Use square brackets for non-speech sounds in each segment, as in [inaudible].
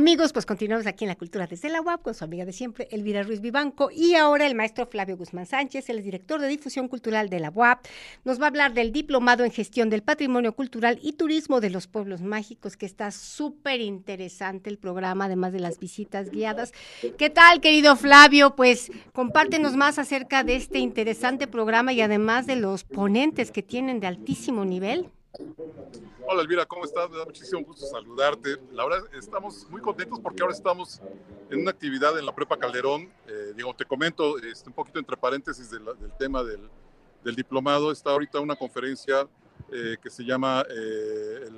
Amigos, pues continuamos aquí en la Cultura desde la UAP con su amiga de siempre, Elvira Ruiz Vivanco, y ahora el maestro Flavio Guzmán Sánchez, el director de difusión cultural de la UAP, nos va a hablar del diplomado en gestión del patrimonio cultural y turismo de los pueblos mágicos, que está súper interesante el programa, además de las visitas guiadas. ¿Qué tal, querido Flavio? Pues compártenos más acerca de este interesante programa y además de los ponentes que tienen de altísimo nivel. Hola Elvira, ¿cómo estás? Me da muchísimo gusto saludarte. La verdad, estamos muy contentos porque ahora estamos en una actividad en la Prepa Calderón. Eh, digo, te comento este, un poquito entre paréntesis del, tema del, diplomado. Está ahorita una conferencia eh, que se llama eh,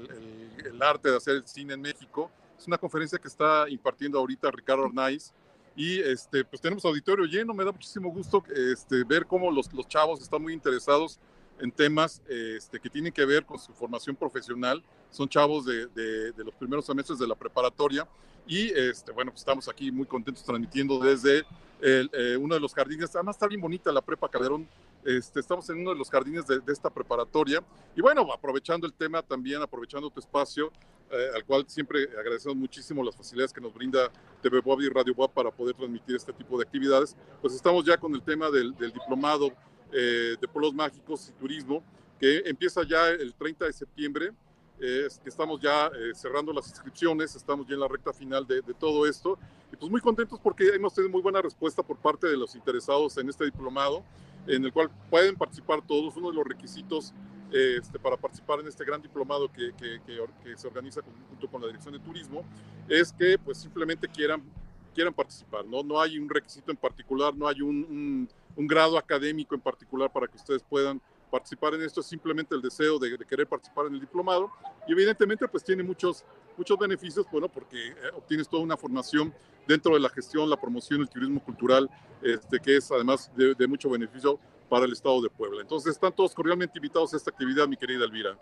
el, arte de hacer cine en México. Es una conferencia que está impartiendo ahorita Ricardo Arnaiz. Y este, pues tenemos auditorio lleno, me da muchísimo gusto este, ver cómo los, los chavos están muy interesados en temas este, que tienen que ver con su formación profesional. Son chavos de, de, los primeros semestres de la preparatoria y este, bueno, pues estamos aquí muy contentos transmitiendo desde eh, uno de los jardines. Además está bien bonita la prepa Calderón. Este, estamos en uno de los jardines de, esta preparatoria y bueno, aprovechando el tema también, aprovechando tu espacio, eh, al cual siempre agradecemos muchísimo las facilidades que nos brinda TV Bob y Radio Bob para poder transmitir este tipo de actividades. Pues estamos ya con el tema del, del diplomado eh, de pueblos mágicos y turismo, que empieza ya el 30 de septiembre. Eh, estamos ya eh, cerrando las inscripciones, estamos ya en la recta final de, todo esto. Y pues muy contentos porque hemos tenido muy buena respuesta por parte de los interesados en este diplomado, en el cual pueden participar todos. Uno de los requisitos este, para participar en este gran diplomado que, que, que, se organiza junto con la Dirección de Turismo es que pues simplemente quieran, quieran participar. ¿no? no hay un requisito en particular, no hay un grado académico en particular para que ustedes puedan participar en esto, es simplemente el deseo de, querer participar en el diplomado y evidentemente pues tiene muchos, muchos beneficios, bueno, porque eh, obtienes toda una formación dentro de la gestión, la promoción, el turismo cultural, este, que es además de, mucho beneficio para el Estado de Puebla. Entonces están todos cordialmente invitados a esta actividad, mi querida Elvira.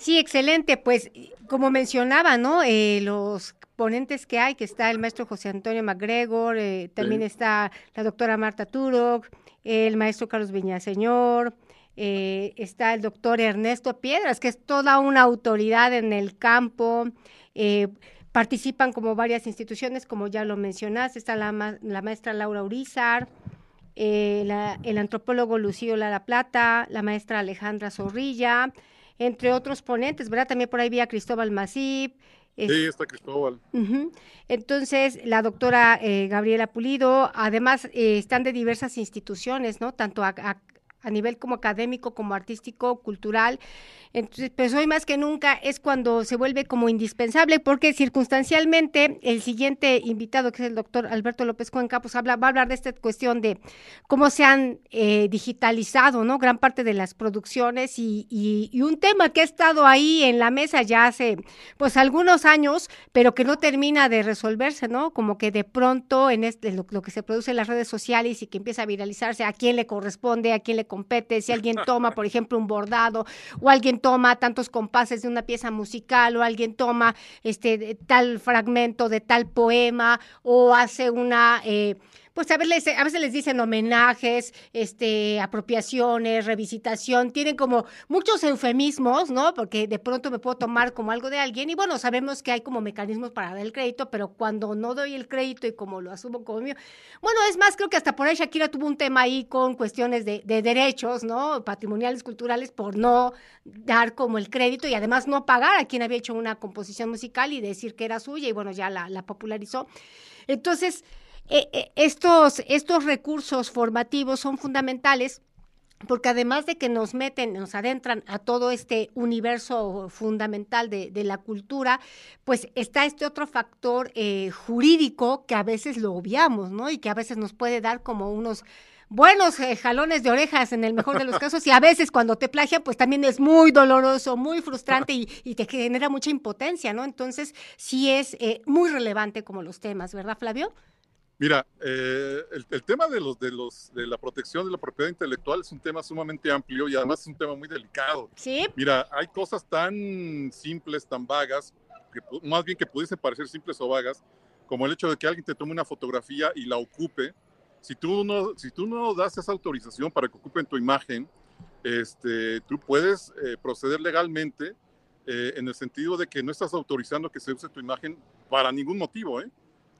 Sí, excelente. Pues como mencionaba, ¿no? Eh, los ponentes que hay, que está el maestro José Antonio MacGregor, eh, también está la doctora Marta Turok, el maestro Carlos Viñaseñor, eh, está el doctor Ernesto Piedras, que es toda una autoridad en el campo. Eh, participan como varias instituciones, como ya lo mencionaste, está la, maestra Laura Urizar, el antropólogo Lucío Lara Plata, la maestra Alejandra Zorrilla, entre otros ponentes, ¿verdad? También por ahí vía Cristóbal Masip, sí, está Cristóbal. Entonces, la doctora eh, Gabriela Pulido, además eh, están de diversas instituciones, ¿no? Tanto a, a nivel como académico, como artístico, cultural. Entonces, pues hoy más que nunca es cuando se vuelve como indispensable, porque circunstancialmente el siguiente invitado, que es el doctor Alberto López Cuenca, pues habla, va a hablar de esta cuestión de cómo se han eh, digitalizado, ¿no? Gran parte de las producciones y, y, un tema que ha estado ahí en la mesa ya hace, pues algunos años, pero que no termina de resolverse, ¿no? Como que de pronto en este, lo, lo que se produce en las redes sociales y que empieza a viralizarse, a quién le corresponde, a quién le compete, si alguien toma, por ejemplo, un bordado o alguien toma tantos compases de una pieza musical o alguien toma este tal fragmento de tal poema o hace una eh, pues a veces, a veces les dicen homenajes, este, apropiaciones, revisitación, tienen como muchos eufemismos, ¿no? Porque de pronto me puedo tomar como algo de alguien y bueno, sabemos que hay como mecanismos para dar el crédito, pero cuando no doy el crédito y como lo asumo como mío, bueno, es más, creo que hasta por ahí Shakira tuvo un tema ahí con cuestiones de, derechos, ¿no? Patrimoniales, culturales, por no dar como el crédito y además no pagar a quien había hecho una composición musical y decir que era suya y bueno, ya la popularizó. Entonces, eh, eh, estos, estos recursos formativos son fundamentales porque además de que nos meten, nos adentran a todo este universo fundamental de, la cultura, pues está este otro factor eh, jurídico que a veces lo obviamos, ¿no? Y que a veces nos puede dar como unos buenos jalones de orejas en el mejor de los [laughs] casos y a veces cuando te plagian pues también es muy doloroso, muy frustrante y, te genera mucha impotencia, ¿no? Entonces sí es muy relevante como los temas, ¿verdad Flavio? Mira, eh, el, tema de, los, de, los, de la protección de la propiedad intelectual es un tema sumamente amplio y además es un tema muy delicado. Sí. Mira, hay cosas tan simples, tan vagas, que más bien que pudiesen parecer simples o vagas, como el hecho de que alguien te tome una fotografía y la ocupe. Si tú no, si tú no das esa autorización para que ocupen tu imagen, este, tú puedes eh, proceder legalmente eh, en el sentido de que no estás autorizando que se use tu imagen para ningún motivo, ¿eh?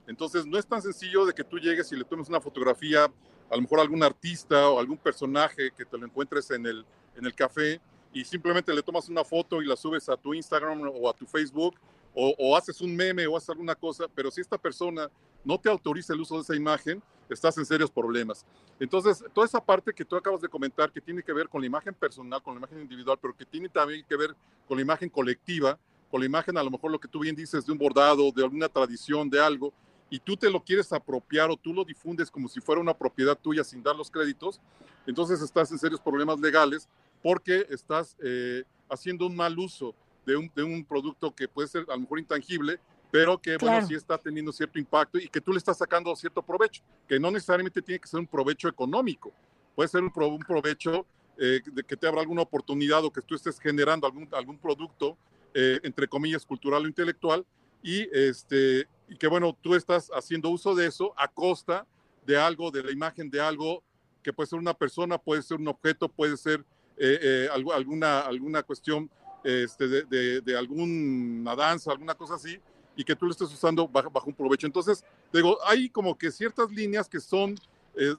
Entonces no es tan sencillo de que tú llegues y le tomes una fotografía, a lo mejor algún artista o algún personaje que te lo encuentres en el, en el café y simplemente le tomas una foto y la subes a tu Instagram o a tu Facebook o, o, haces un meme o haces alguna cosa, pero si esta persona no te autoriza el uso de esa imagen, estás en serios problemas. Entonces, toda esa parte que tú acabas de comentar, que tiene que ver con la imagen personal, con la imagen individual, pero que tiene también que ver con la imagen colectiva, con la imagen a lo mejor lo que tú bien dices de un bordado, de alguna tradición, de algo, y tú te lo quieres apropiar o tú lo difundes como si fuera una propiedad tuya sin dar los créditos, entonces estás en serios problemas legales porque estás eh, haciendo un mal uso de un, de un, producto que puede ser a lo mejor intangible, pero que claro. bueno, sí está teniendo cierto impacto y que tú le estás sacando cierto provecho, que no necesariamente tiene que ser un provecho económico, puede ser un, pro, un provecho eh, de que te abra alguna oportunidad o que tú estés generando algún, algún producto, eh, entre comillas, cultural o intelectual, y, este, y que bueno, tú estás haciendo uso de eso a costa de algo, de la imagen de algo que puede ser una persona, puede ser un objeto, puede ser eh, eh, alguna, alguna cuestión este, de, de, de, alguna danza, alguna cosa así, y que tú lo estés usando bajo, un provecho. Entonces, digo, hay como que ciertas líneas que son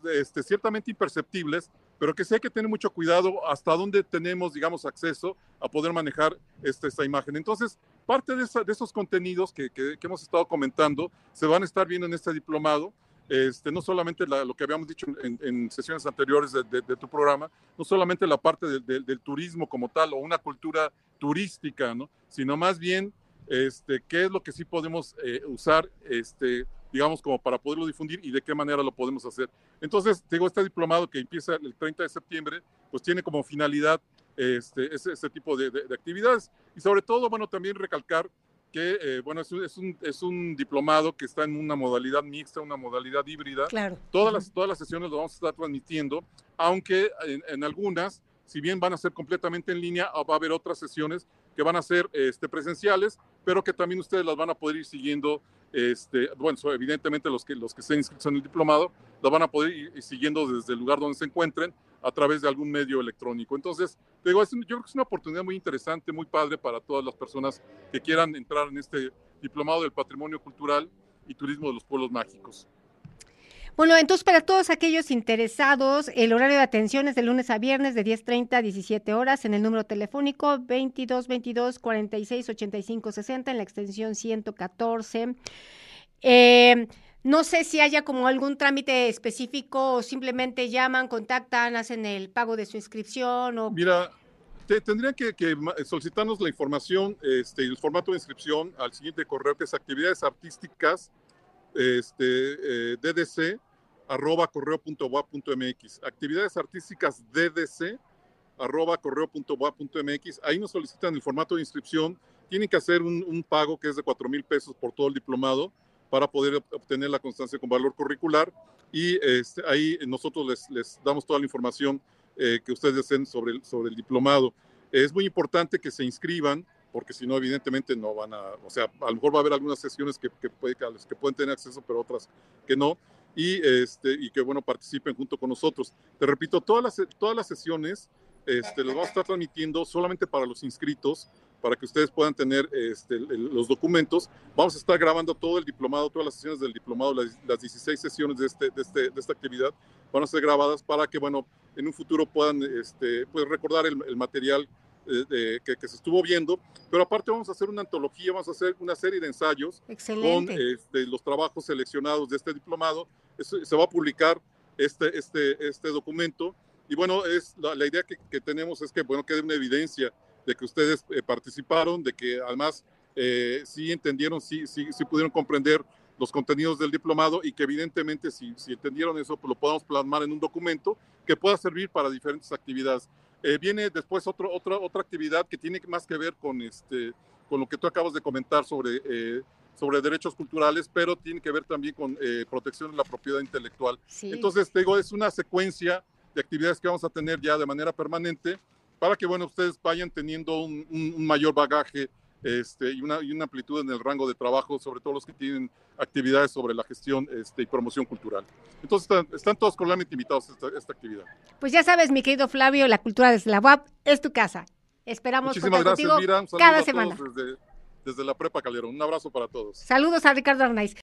este, ciertamente imperceptibles, pero que sí hay que tener mucho cuidado hasta dónde tenemos, digamos, acceso a poder manejar este, esta imagen. Entonces, parte de, esos contenidos que, hemos estado comentando se van a estar viendo en este diplomado. Este, no solamente la, lo que habíamos dicho en, sesiones anteriores de, tu programa, no solamente la parte del turismo como tal o una cultura turística, ¿no? sino más bien este, qué es lo que sí podemos eh, usar, este, digamos, como para poderlo difundir y de qué manera lo podemos hacer. Entonces, digo, este diplomado que empieza el 30 de septiembre, pues tiene como finalidad este, ese, ese tipo de, de, de, actividades. Y sobre todo, bueno, también recalcar que, eh, bueno, es un, es, un, es un, diplomado que está en una modalidad mixta, una modalidad híbrida. Claro. Todas, las, todas las sesiones lo vamos a estar transmitiendo, aunque en, en algunas, si bien van a ser completamente en línea, va a haber otras sesiones que van a ser este, presenciales, pero que también ustedes las van a poder ir siguiendo este, bueno, evidentemente los que, los que estén inscritos en el diplomado lo van a poder ir siguiendo desde el lugar donde se encuentren a través de algún medio electrónico. Entonces, digo, yo creo que es una oportunidad muy interesante, muy padre para todas las personas que quieran entrar en este diplomado del patrimonio cultural y turismo de los pueblos mágicos. Bueno, entonces para todos aquellos interesados, el horario de atención es de lunes a viernes de 10.30 a 17 horas en el número telefónico 22 22 46 85 60 en la extensión 114. Eh, no sé si haya como algún trámite específico o simplemente llaman, contactan, hacen el pago de su inscripción o... Mira, te, tendrían que, solicitarnos la información, este, el formato de inscripción al siguiente correo que es actividades artísticas este, eh, ddc arroba correo.boa.mx. Actividades artísticas ddc arroba correo.boa.mx. Ahí nos solicitan el formato de inscripción. Tienen que hacer un, un pago que es de 4 mil pesos por todo el diplomado para poder obtener la constancia con valor curricular. Y este, ahí nosotros les, les, damos toda la información eh, que ustedes deseen sobre el, sobre el diplomado. Es muy importante que se inscriban porque si no, evidentemente no van a, o sea, a lo mejor va a haber algunas sesiones que, que, puede, que, pueden tener acceso, pero otras que no, y, este, y que, bueno, participen junto con nosotros. Te repito, todas las, todas las sesiones este, las vamos a estar transmitiendo solamente para los inscritos, para que ustedes puedan tener este, los documentos. Vamos a estar grabando todo el diplomado, todas las sesiones del diplomado, las, las 16 sesiones de, este, de, este, de, esta actividad van a ser grabadas para que, bueno, en un futuro puedan este, pues recordar el, el material eh, que, que, se estuvo viendo, pero aparte vamos a hacer una antología, vamos a hacer una serie de ensayos Excelente. con este, los trabajos seleccionados de este diplomado. Eso, se va a publicar este, este, este documento y bueno, es la, la idea que, que, tenemos es que bueno quede una evidencia de que ustedes eh, participaron, de que además eh, sí entendieron, sí, sí, sí pudieron comprender los contenidos del diplomado y que evidentemente si, si entendieron eso, pues lo podamos plasmar en un documento que pueda servir para diferentes actividades. Eh, viene después otro, otra, otra actividad que tiene más que ver con, este, con lo que tú acabas de comentar sobre, eh, sobre derechos culturales, pero tiene que ver también con eh, protección de la propiedad intelectual. Sí. Entonces, te digo, es una secuencia de actividades que vamos a tener ya de manera permanente para que, bueno, ustedes vayan teniendo un, un, un mayor bagaje este, y, una, y, una, amplitud en el rango de trabajo, sobre todo los que tienen actividades sobre la gestión este, y promoción cultural. Entonces están, están todos cordialmente invitados a esta, esta, actividad. Pues ya sabes, mi querido Flavio, la cultura desde la UAP es tu casa. Esperamos Muchísimas gracias, Mira. cada semana. Desde, desde la Prepa Calderón. Un abrazo para todos. Saludos a Ricardo Arnaiz.